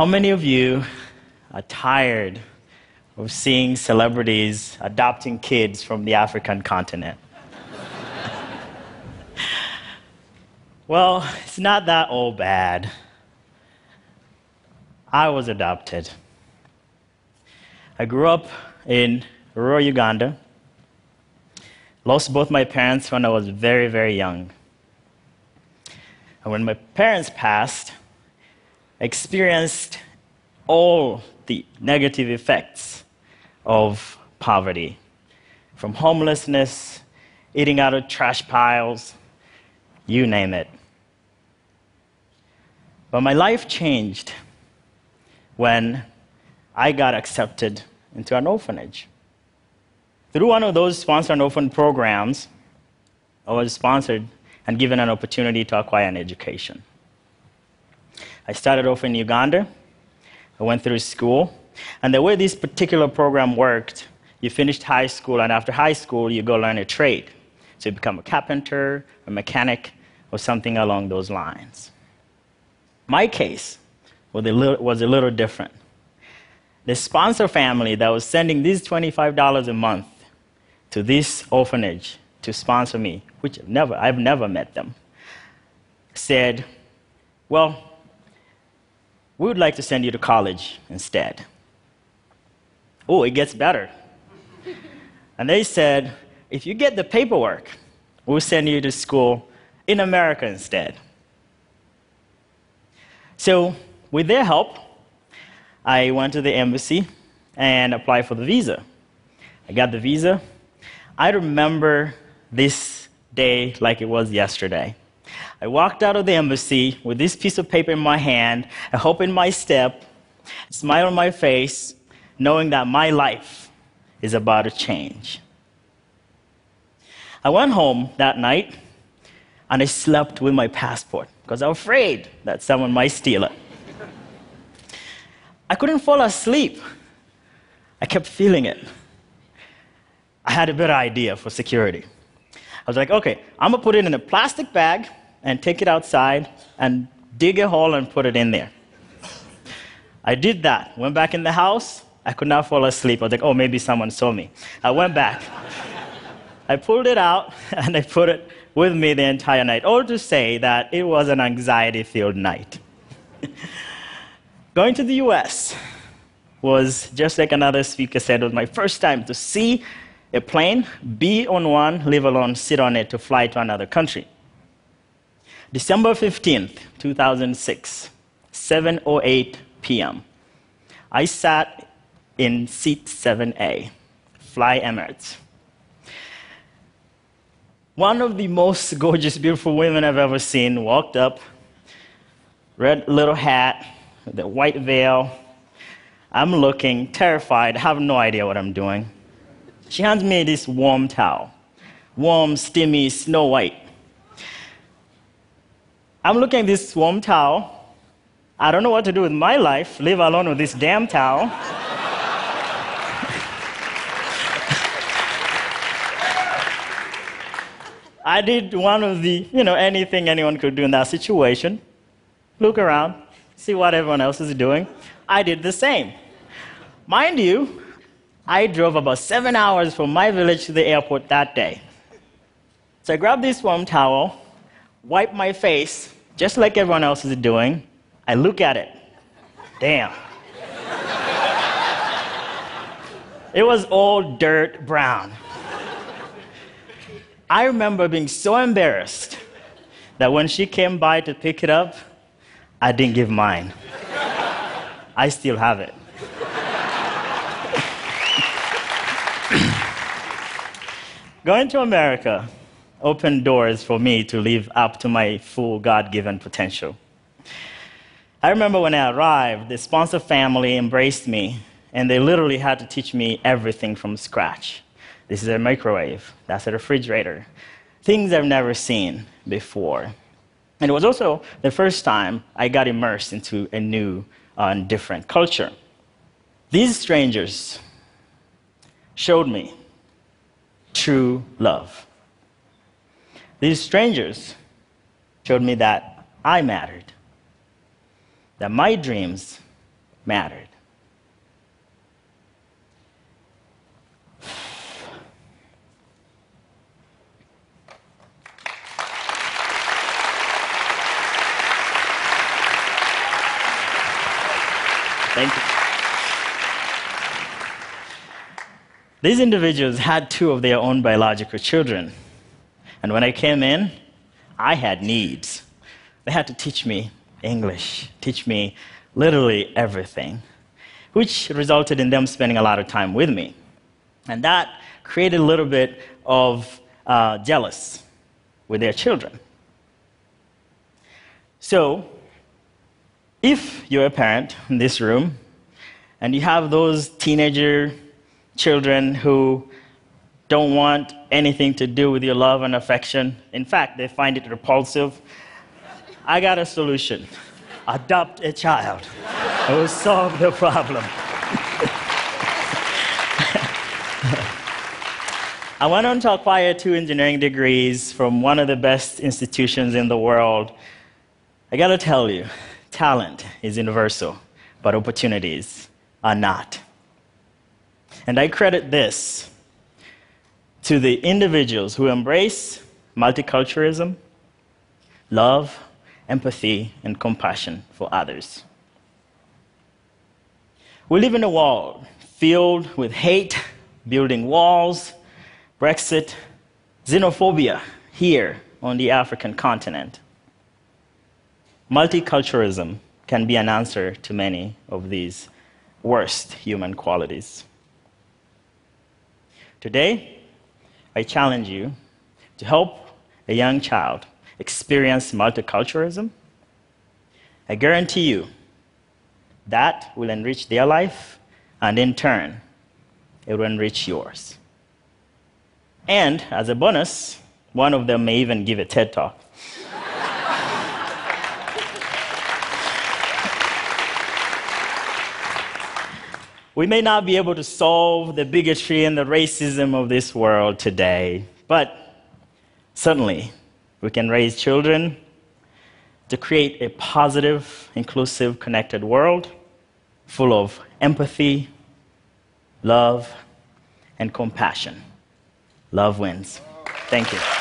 How many of you are tired of seeing celebrities adopting kids from the African continent? well, it's not that all bad. I was adopted. I grew up in rural Uganda. Lost both my parents when I was very, very young. And when my parents passed, experienced all the negative effects of poverty from homelessness, eating out of trash piles, you name it. But my life changed when I got accepted into an orphanage. Through one of those sponsored orphan programs, I was sponsored and given an opportunity to acquire an education. I started off in Uganda. I went through school. And the way this particular program worked, you finished high school, and after high school, you go learn a trade. So you become a carpenter, a mechanic, or something along those lines. My case was a little, was a little different. The sponsor family that was sending these $25 a month to this orphanage to sponsor me, which never, I've never met them, said, Well, we would like to send you to college instead. Oh, it gets better. and they said, If you get the paperwork, we'll send you to school in America instead. So, with their help, I went to the embassy and applied for the visa. I got the visa. I remember this day like it was yesterday. I walked out of the embassy with this piece of paper in my hand, a hope in my step, a smile on my face, knowing that my life is about to change. I went home that night and I slept with my passport because I was afraid that someone might steal it. I couldn't fall asleep. I kept feeling it. I had a better idea for security. I was like, okay, I'm gonna put it in a plastic bag and take it outside and dig a hole and put it in there. I did that. Went back in the house. I could not fall asleep. I was like, oh, maybe someone saw me. I went back. I pulled it out and I put it with me the entire night. All to say that it was an anxiety filled night. Going to the US was just like another speaker said, it was my first time to see a plane, be on one, live alone, sit on it to fly to another country. December 15th, 2006, 7:08 p.m. I sat in seat 7A, Fly Emirates. One of the most gorgeous, beautiful women I've ever seen walked up, red little hat, the white veil. I'm looking terrified, have no idea what I'm doing. She hands me this warm towel, warm, steamy, snow white. I'm looking at this warm towel. I don't know what to do with my life, live alone with this damn towel. I did one of the, you know, anything anyone could do in that situation. Look around, see what everyone else is doing. I did the same. Mind you, I drove about seven hours from my village to the airport that day. So I grabbed this warm towel, wipe my face, just like everyone else is doing. I look at it. Damn. it was all dirt brown. I remember being so embarrassed that when she came by to pick it up, I didn't give mine. I still have it. Going to America opened doors for me to live up to my full God given potential. I remember when I arrived, the sponsor family embraced me, and they literally had to teach me everything from scratch. This is a microwave, that's a refrigerator, things I've never seen before. And it was also the first time I got immersed into a new uh, and different culture. These strangers showed me true love. These strangers showed me that I mattered, that my dreams mattered. Thank you. These individuals had two of their own biological children. And when I came in, I had needs. They had to teach me English, teach me literally everything, which resulted in them spending a lot of time with me. And that created a little bit of uh, jealous with their children. So, if you're a parent in this room and you have those teenager children who don't want anything to do with your love and affection, in fact, they find it repulsive, I got a solution adopt a child. It will solve the problem. I went on to acquire two engineering degrees from one of the best institutions in the world. I gotta tell you, talent is universal, but opportunities are not. And I credit this to the individuals who embrace multiculturalism, love, empathy, and compassion for others. We live in a world filled with hate, building walls, Brexit, xenophobia here on the African continent. Multiculturalism can be an answer to many of these worst human qualities. Today, I challenge you to help a young child experience multiculturalism. I guarantee you that will enrich their life, and in turn, it will enrich yours. And as a bonus, one of them may even give a TED talk. We may not be able to solve the bigotry and the racism of this world today, but certainly we can raise children to create a positive, inclusive, connected world full of empathy, love, and compassion. Love wins. Thank you.